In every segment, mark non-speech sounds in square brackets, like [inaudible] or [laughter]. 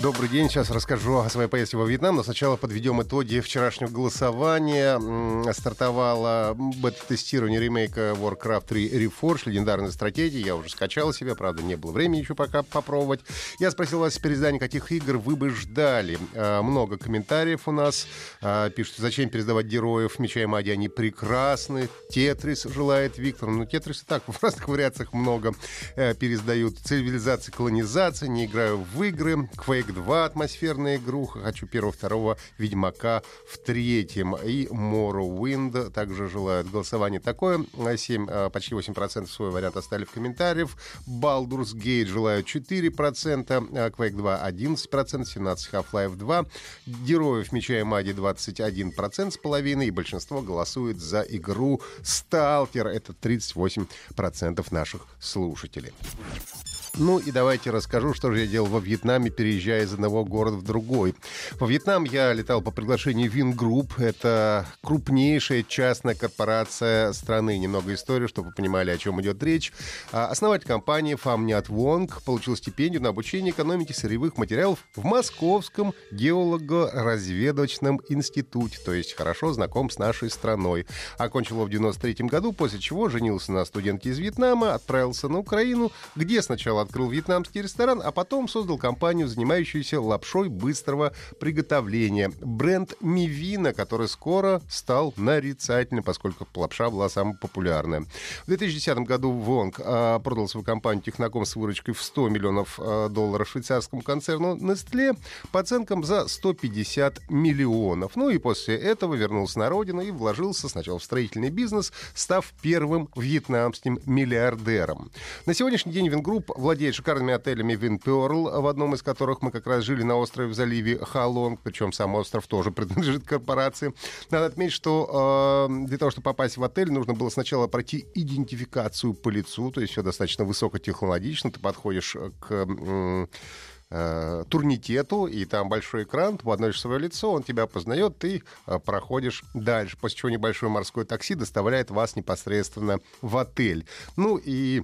Добрый день. Сейчас расскажу о своей поездке во Вьетнам, но сначала подведем итоги вчерашнего голосования. Стартовало бета-тестирование ремейка Warcraft 3 Reforged, легендарной стратегии. Я уже скачал себе, правда, не было времени еще пока попробовать. Я спросил вас перед изданием, каких игр вы бы ждали. А, много комментариев у нас. А, пишут, зачем пересдавать героев Меча и Мади, они прекрасны. Тетрис желает Виктор. Ну, Тетрис и так в разных вариациях много э, пересдают. Цивилизация, колонизация, не играю в игры. Quake Ведьмак 2 атмосферная игруха. Хочу первого, второго Ведьмака в третьем. И Morrowind также желают голосование такое. 7, а, почти 8% свой вариант оставили в комментариях. Baldur's Gate желают 4%. А, Quake 2 11%. 17 Half-Life 2. Героев Меча и Магии 21% с половиной. И большинство голосует за игру Stalker. Это 38% наших слушателей. Ну и давайте расскажу, что же я делал во Вьетнаме, переезжая из одного города в другой. Во Вьетнам я летал по приглашению Vingroup. Это крупнейшая частная корпорация страны. Немного истории, чтобы вы понимали, о чем идет речь. А, основатель компании Фам Нят Вонг получил стипендию на обучение экономике сырьевых материалов в Московском геолого-разведочном институте. То есть хорошо знаком с нашей страной. Окончил его в 93 году, после чего женился на студентке из Вьетнама, отправился на Украину, где сначала открыл вьетнамский ресторан, а потом создал компанию, занимающуюся лапшой быстрого приготовления. Бренд Мивина, который скоро стал нарицательным, поскольку лапша была самая популярная. В 2010 году Вонг а, продал свою компанию Technocom с выручкой в 100 миллионов а, долларов швейцарскому концерну Nestle по оценкам за 150 миллионов. Ну и после этого вернулся на родину и вложился сначала в строительный бизнес, став первым вьетнамским миллиардером. На сегодняшний день Vingroup владеет шикарными отелями Vinpearl, в одном из которых мы как раз жили на острове в заливе Халонг, причем сам остров тоже [laughs] принадлежит корпорации. Надо отметить, что э, для того, чтобы попасть в отель, нужно было сначала пройти идентификацию по лицу, то есть все достаточно высокотехнологично, ты подходишь к э, и там большой экран, ты подносишь свое лицо, он тебя познает, ты э, проходишь дальше, после чего небольшое морское такси доставляет вас непосредственно в отель. Ну и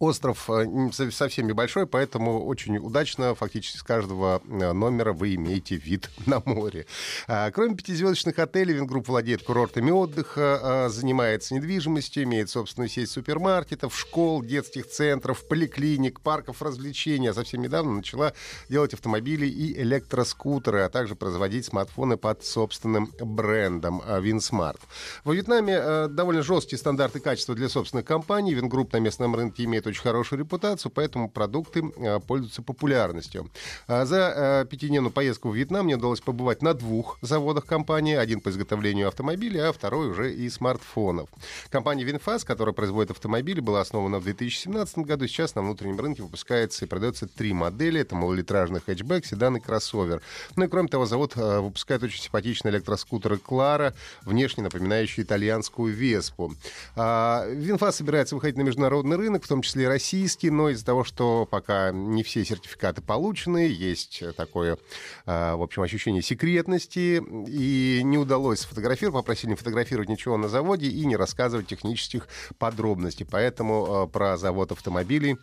Остров э, совсем небольшой, поэтому очень удачно фактически с каждого э, номера вы имеете вид [laughs] на море. А, кроме пятизвездочных отелей, Vingroup владеет курортами отдыха, а, занимается недвижимостью, имеет собственную сеть супермаркетов, школ, детских центров, поликлиник, парков развлечений. А совсем недавно начала делать автомобили и электроскутеры, а также производить смартфоны под собственным брендом Vinsmart. Во Вьетнаме э, довольно жесткие стандарты качества для собственных компаний. Vingroup на местном рынке имеет очень хорошую репутацию, поэтому продукты а, пользуются популярностью. А, за а, пятидневную поездку в Вьетнам мне удалось побывать на двух заводах компании. Один по изготовлению автомобилей, а второй уже и смартфонов. Компания VinFast, которая производит автомобили, была основана в 2017 году. Сейчас на внутреннем рынке выпускается и продается три модели. Это малолитражный хэтчбэк, седан и кроссовер. Ну и кроме того, завод выпускает очень симпатичные электроскутеры Klara, внешне напоминающие итальянскую Веспу. VinFast собирается выходить на международный рынок, в том числе числе российский, но из-за того, что пока не все сертификаты получены, есть такое, а, в общем, ощущение секретности, и не удалось сфотографировать, попросили не фотографировать ничего на заводе и не рассказывать технических подробностей. Поэтому а, про завод автомобилей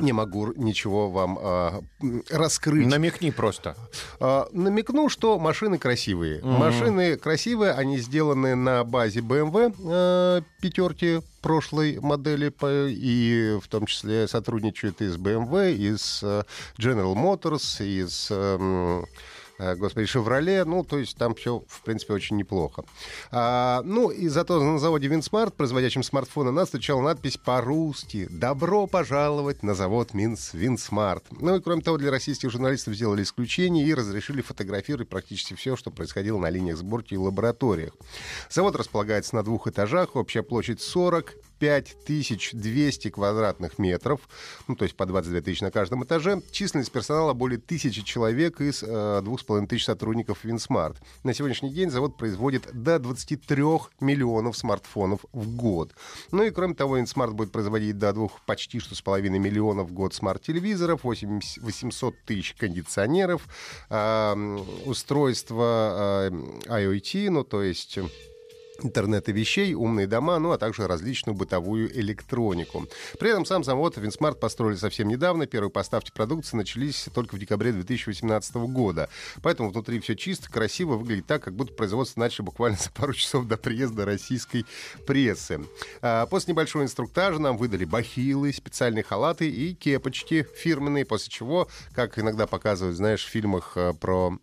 не могу ничего вам э, раскрыть. Намекни просто. Э, намекну, что машины красивые. Mm-hmm. Машины красивые, они сделаны на базе BMW э, пятерки прошлой модели, и в том числе сотрудничают и с BMW, и с э, General Motors, и с... Э, господи, «Шевроле». Ну, то есть там все, в принципе, очень неплохо. А, ну, и зато на заводе «VinSmart», производящем смартфоны, нас встречала надпись по-русски «Добро пожаловать на завод Минс VinSmart». Ну и, кроме того, для российских журналистов сделали исключение и разрешили фотографировать практически все, что происходило на линиях сборки и лабораториях. Завод располагается на двух этажах, общая площадь 40 25 200 квадратных метров, ну, то есть по 22 тысячи на каждом этаже. Численность персонала более тысячи человек из э, тысяч сотрудников VinSmart. На сегодняшний день завод производит до 23 миллионов смартфонов в год. Ну и кроме того, VinSmart будет производить до двух почти что с половиной миллионов в год смарт-телевизоров, 800 тысяч кондиционеров, э, устройства э, IoT, ну то есть интернета вещей, умные дома, ну а также различную бытовую электронику. При этом сам завод VinSmart построили совсем недавно. Первые поставки продукции начались только в декабре 2018 года. Поэтому внутри все чисто, красиво, выглядит так, как будто производство начали буквально за пару часов до приезда российской прессы. А после небольшого инструктажа нам выдали бахилы, специальные халаты и кепочки фирменные, после чего, как иногда показывают, знаешь, в фильмах э, про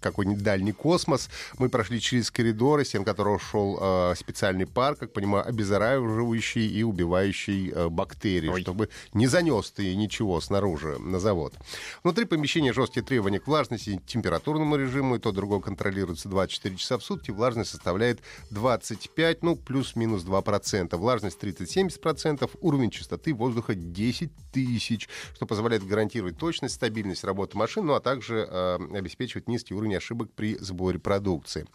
какой-нибудь дальний космос, мы прошли через коридоры, стен которого шел э, специальный пар, как понимаю, обеззараживающий и убивающий э, бактерии, Ой. чтобы не занес ты ничего снаружи на завод. Внутри помещения жесткие требования к влажности температурному режиму, и то другое контролируется 24 часа в сутки. Влажность составляет 25, ну, плюс-минус 2%. Влажность 30-70%, уровень чистоты воздуха 10 тысяч, что позволяет гарантировать точность, стабильность работы машин, ну, а также э, обеспечивать низкий уровень ошибок при сборе продукции.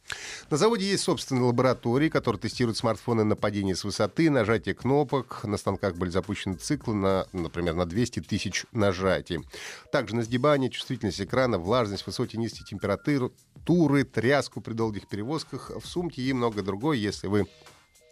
На заводе есть собственный лаборатория лаборатории, которые тестируют смартфоны на падение с высоты, нажатие кнопок. На станках были запущены циклы, на, например, на 200 тысяч нажатий. Также на сгибание, чувствительность экрана, влажность, высокие и низкие температуры, тряску при долгих перевозках в сумке и многое другое, если вы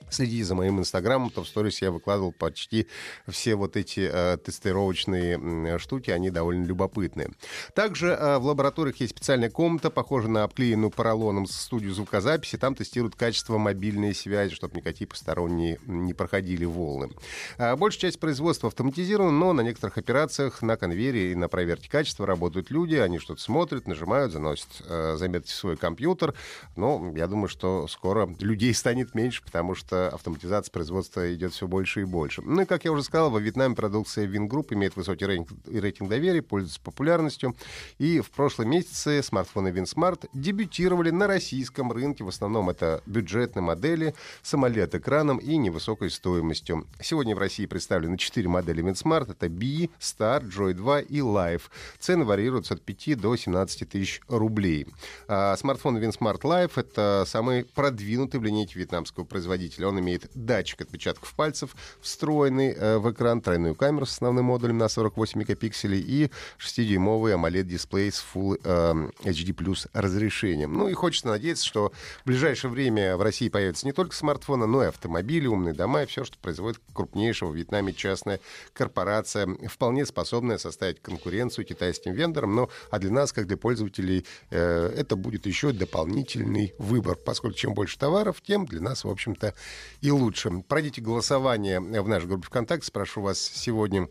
следите за моим инстаграмом, то в сторис я выкладывал почти все вот эти э, тестировочные штуки, они довольно любопытные. Также э, в лабораториях есть специальная комната, похожая на обклеенную поролоном студию звукозаписи. Там тестируют качество мобильной связи, чтобы никакие посторонние не проходили волны. Э, большая часть производства автоматизирована, но на некоторых операциях на конвейере и на проверке качества работают люди, они что-то смотрят, нажимают, заносят э, заметки в свой компьютер. Но я думаю, что скоро людей [laughs] станет меньше, потому что автоматизация производства идет все больше и больше. Ну и, как я уже сказал, во Вьетнаме продукция Vingroup имеет высокий рейтинг, рейтинг доверия, пользуется популярностью. И в прошлом месяце смартфоны VinSmart дебютировали на российском рынке. В основном это бюджетные модели с AMOLED-экраном и невысокой стоимостью. Сегодня в России представлены 4 модели VinSmart. Это Bee, Star, Joy 2 и Live. Цены варьируются от 5 до 17 тысяч рублей. А смартфон VinSmart Live — это самый продвинутый в линейке вьетнамского производителя он имеет датчик отпечатков пальцев, встроенный э, в экран, тройную камеру с основным модулем на 48 мегапикселей и 6-дюймовый AMOLED-дисплей с Full HD Plus разрешением. Ну и хочется надеяться, что в ближайшее время в России появятся не только смартфоны, но и автомобили, умные дома и все, что производит крупнейшая в Вьетнаме частная корпорация, вполне способная составить конкуренцию китайским вендорам. Но а для нас, как для пользователей, э, это будет еще дополнительный выбор, поскольку чем больше товаров, тем для нас, в общем-то, и лучше. Пройдите голосование в нашей группе ВКонтакте. Спрошу вас сегодня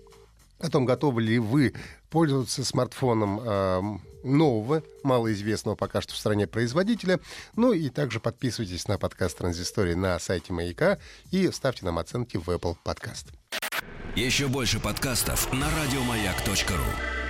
о том, готовы ли вы пользоваться смартфоном э, нового, малоизвестного пока что в стране производителя. Ну и также подписывайтесь на подкаст «Транзистория» на сайте «Маяка» и ставьте нам оценки в Apple Podcast. Еще больше подкастов на радиомаяк.ру